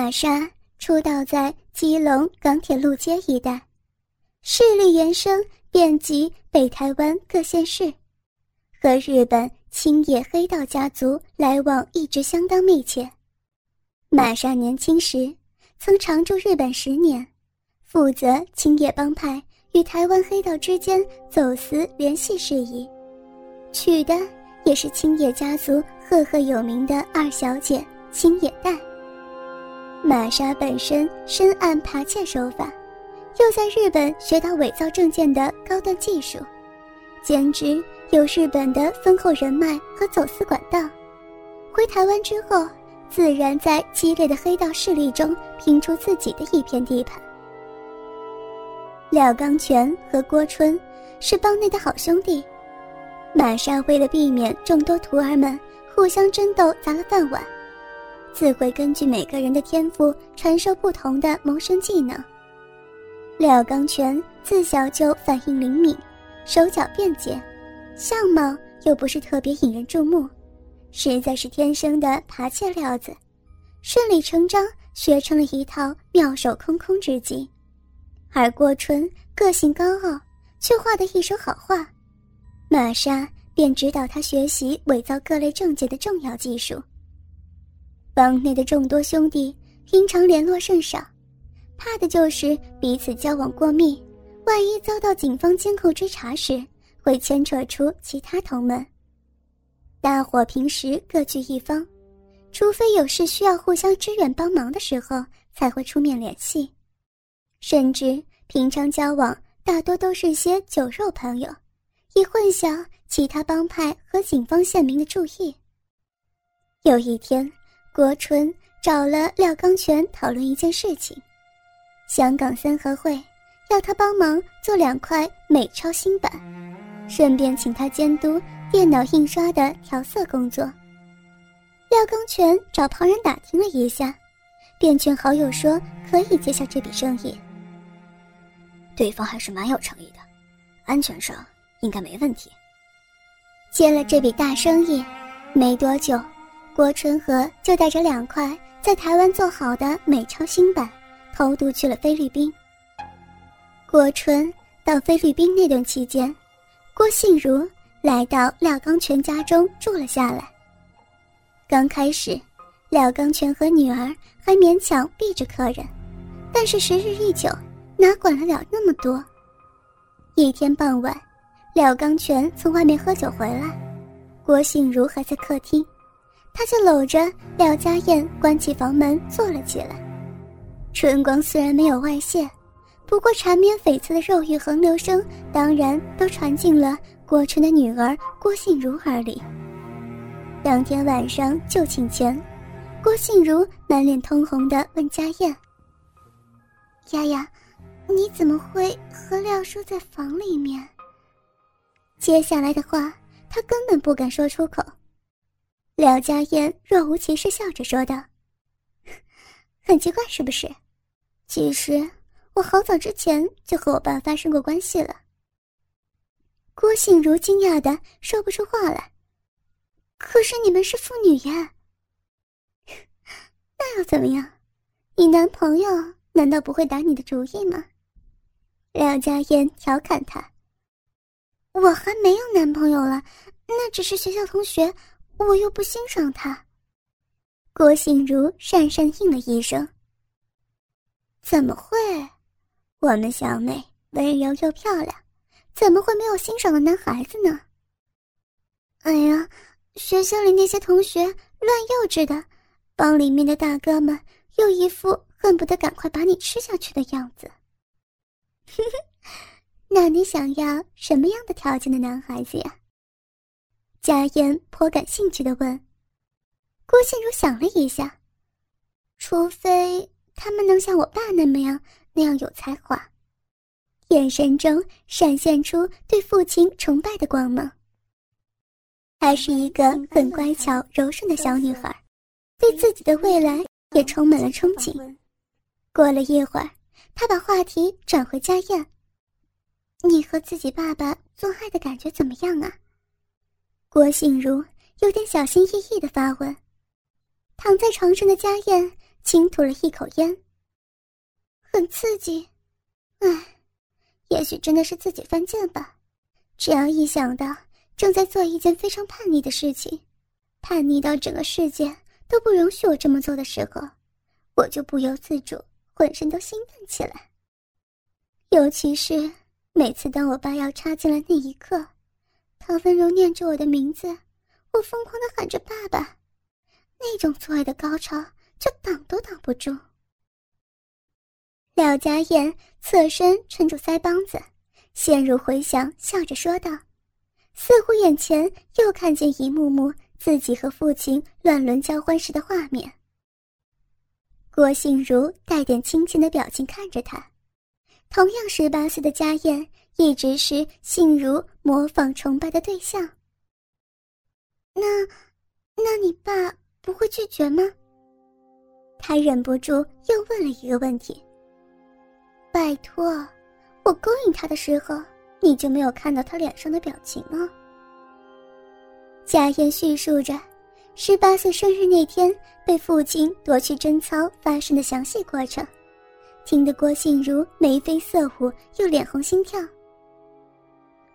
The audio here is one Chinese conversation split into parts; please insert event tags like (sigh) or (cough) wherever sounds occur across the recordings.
玛莎出道在基隆港铁路街一带，势力延伸遍及北台湾各县市，和日本青叶黑道家族来往一直相当密切。玛莎年轻时曾常驻日本十年，负责青叶帮派与台湾黑道之间走私联系事宜，娶的也是青叶家族赫赫有名的二小姐青叶代。玛莎本身深谙扒窃手法，又在日本学到伪造证件的高端技术，兼之有日本的丰厚人脉和走私管道，回台湾之后，自然在激烈的黑道势力中拼出自己的一片地盘。廖刚全和郭春是帮内的好兄弟，玛莎为了避免众多徒儿们互相争斗砸了饭碗。自会根据每个人的天赋传授不同的谋生技能。廖刚全自小就反应灵敏，手脚便捷，相貌又不是特别引人注目，实在是天生的扒窃料子，顺理成章学成了一套妙手空空之技。而郭春个性高傲，却画得一手好画，玛莎便指导他学习伪造各类证件的重要技术。帮内的众多兄弟平常联络甚少，怕的就是彼此交往过密，万一遭到警方监控追查时，会牵扯出其他同门。大伙平时各据一方，除非有事需要互相支援帮忙的时候，才会出面联系。甚至平常交往大多都是些酒肉朋友，以混淆其他帮派和警方县民的注意。有一天。郭春找了廖刚全讨论一件事情，香港三合会要他帮忙做两块美钞新版，顺便请他监督电脑印刷的调色工作。廖刚全找旁人打听了一下，便劝好友说可以接下这笔生意。对方还是蛮有诚意的，安全上应该没问题。接了这笔大生意，没多久。郭春和就带着两块在台湾做好的美钞新版，偷渡去了菲律宾。郭春到菲律宾那段期间，郭信如来到廖刚全家中住了下来。刚开始，廖刚全和女儿还勉强避着客人，但是时日一久，哪管得了那么多？一天傍晚，廖刚全从外面喝酒回来，郭信如还在客厅。他就搂着廖家燕，关起房门坐了起来。春光虽然没有外泄，不过缠绵悱恻的肉欲横流声，当然都传进了郭春的女儿郭信如耳里。当天晚上就寝前，郭信如满脸通红的问家燕：“丫丫，你怎么会和廖叔在房里面？”接下来的话，他根本不敢说出口。廖家燕若无其事笑着说道：“ (laughs) 很奇怪，是不是？其实我好早之前就和我爸发生过关系了。”郭信如惊讶的说不出话来。可是你们是父女呀，(laughs) 那又怎么样？你男朋友难道不会打你的主意吗？廖家燕调侃他：“我还没有男朋友了，那只是学校同学。”我又不欣赏他。郭信如讪讪应了一声。怎么会？我们小美温柔又漂亮，怎么会没有欣赏的男孩子呢？哎呀，学校里那些同学乱幼稚的，帮里面的大哥们又一副恨不得赶快把你吃下去的样子。哼哼，那你想要什么样的条件的男孩子呀？家燕颇感兴趣的问：“郭信如想了一下，除非他们能像我爸那么样那样有才华。”眼神中闪现出对父亲崇拜的光芒。她是一个很乖巧柔顺的小女孩，对自己的未来也充满了憧憬。过了一会儿，她把话题转回家燕：“你和自己爸爸做爱的感觉怎么样啊？”郭信如有点小心翼翼的发问，躺在床上的家燕轻吐了一口烟。很刺激，唉，也许真的是自己犯贱吧。只要一想到正在做一件非常叛逆的事情，叛逆到整个世界都不容许我这么做的时候，我就不由自主，浑身都兴奋起来。尤其是每次当我把药插进来那一刻，他温柔念着我的名字，我疯狂的喊着“爸爸”，那种做爱的高潮就挡都挡不住。廖家燕侧身撑住腮帮子。陷入回想，笑着说道：“似乎眼前又看见一幕幕自己和父亲乱伦交欢时的画面。”郭信如带点亲切的表情看着他，同样十八岁的家燕一直是信如模仿崇拜的对象。那，那你爸不会拒绝吗？他忍不住又问了一个问题。拜托。我勾引他的时候，你就没有看到他脸上的表情吗？贾燕叙述着，十八岁生日那天被父亲夺去贞操发生的详细过程，听得郭信如眉飞色舞，又脸红心跳。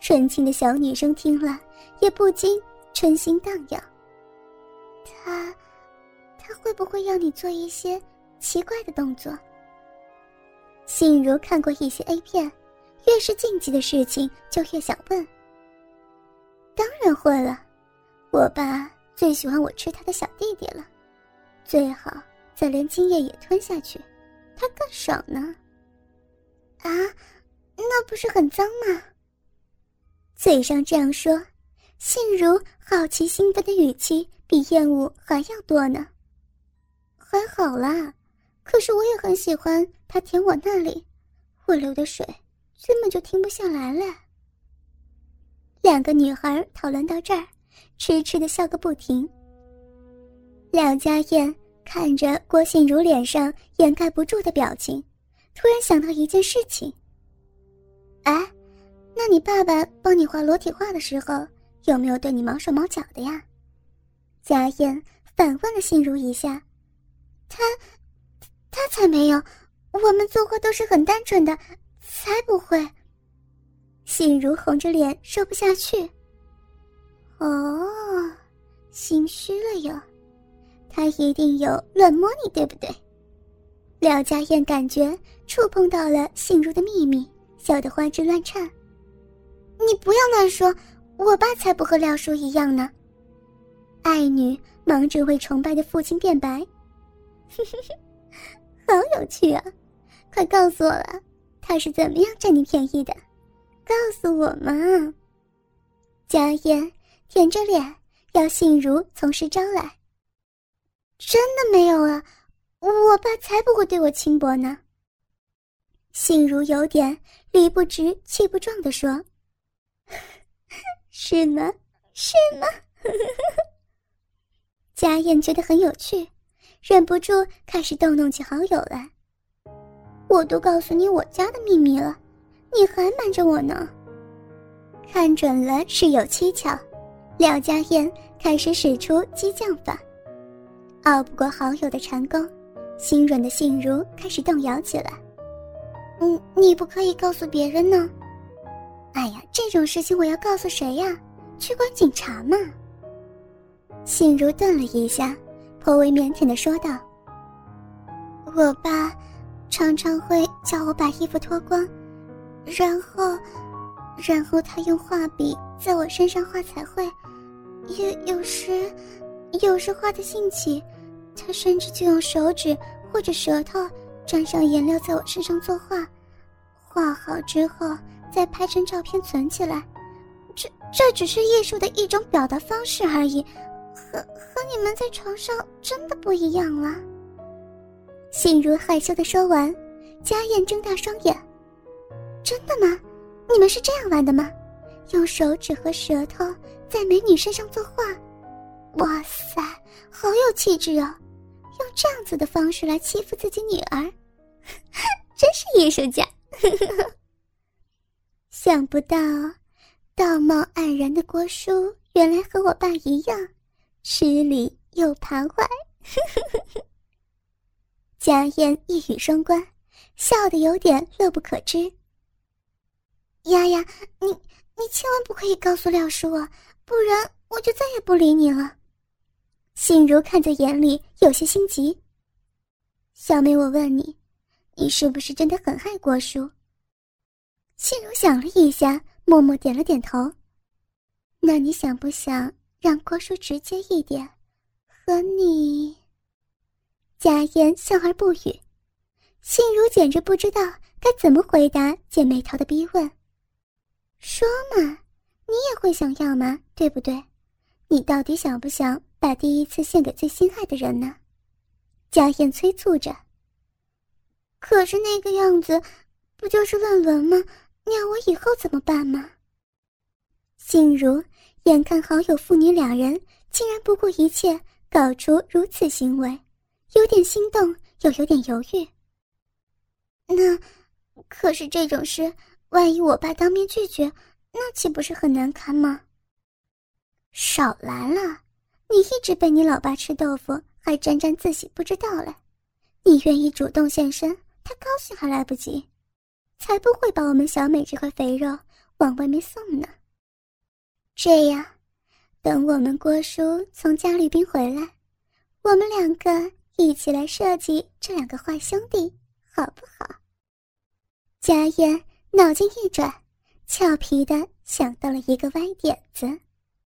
纯情的小女生听了，也不禁春心荡漾。他，他会不会要你做一些奇怪的动作？信如看过一些 A 片。越是禁忌的事情，就越想问。当然会了，我爸最喜欢我吃他的小弟弟了，最好再连精液也吞下去，他更爽呢。啊，那不是很脏吗？嘴上这样说，信如好奇兴奋的语气比厌恶还要多呢。还好啦，可是我也很喜欢他舔我那里，我流的水。根本就停不下来了。两个女孩讨论到这儿，痴痴的笑个不停。梁家燕看着郭信如脸上掩盖不住的表情，突然想到一件事情。哎，那你爸爸帮你画裸体画的时候，有没有对你毛手毛脚的呀？家燕反问了信如一下。他，他才没有，我们作画都是很单纯的。才不会。心如红着脸说不下去。哦，心虚了哟，他一定有乱摸你，对不对？廖家燕感觉触碰到了心如的秘密，笑得花枝乱颤。你不要乱说，我爸才不和廖叔一样呢。爱女忙着为崇拜的父亲辩白。(laughs) 好有趣啊！快告诉我了。他是怎么样占你便宜的？告诉我嘛！佳燕舔着脸要信如从实招来。真的没有啊，我爸才不会对我轻薄呢。信如有点理不直气不壮的说：“ (laughs) 是吗？是吗？” (laughs) 佳燕觉得很有趣，忍不住开始逗弄起好友来。我都告诉你我家的秘密了，你还瞒着我呢。看准了事有蹊跷，廖家燕开始使出激将法。拗不过好友的缠攻，心软的杏如开始动摇起来。嗯，你不可以告诉别人呢。哎呀，这种事情我要告诉谁呀？去管警察嘛。杏如顿了一下，颇为腼腆的说道：“我爸。”常常会叫我把衣服脱光，然后，然后他用画笔在我身上画彩绘，有有时，有时画的兴起，他甚至就用手指或者舌头沾上颜料在我身上作画，画好之后再拍成照片存起来，这这只是艺术的一种表达方式而已，和和你们在床上真的不一样了。心如害羞的说完，佳燕睁大双眼：“真的吗？你们是这样玩的吗？用手指和舌头在美女身上作画？哇塞，好有气质哦！用这样子的方式来欺负自己女儿，(laughs) 真是艺术家！想不到，道貌岸然的郭叔原来和我爸一样，吃里又徘徊。”贾燕一语双关，笑得有点乐不可支。丫丫，你你千万不可以告诉廖叔啊，不然我就再也不理你了。静如看在眼里，有些心急。小妹，我问你，你是不是真的很爱郭叔？心如想了一下，默默点了点头。那你想不想让郭叔直接一点，和你？贾言笑而不语，心如简直不知道该怎么回答姐妹淘的逼问。说嘛，你也会想要吗？对不对？你到底想不想把第一次献给最心爱的人呢？贾燕催促着。可是那个样子，不就是乱伦吗？那我以后怎么办吗？心如眼看好友父女两人竟然不顾一切搞出如此行为，有点心动，又有点犹豫。那，可是这种事。万一我爸当面拒绝，那岂不是很难堪吗？少来了，你一直被你老爸吃豆腐，还沾沾自喜不知道嘞。你愿意主动献身，他高兴还来不及，才不会把我们小美这块肥肉往外面送呢。这样，等我们郭叔从加律宾回来，我们两个一起来设计这两个坏兄弟，好不好？家燕。脑筋一转，俏皮的想到了一个歪点子。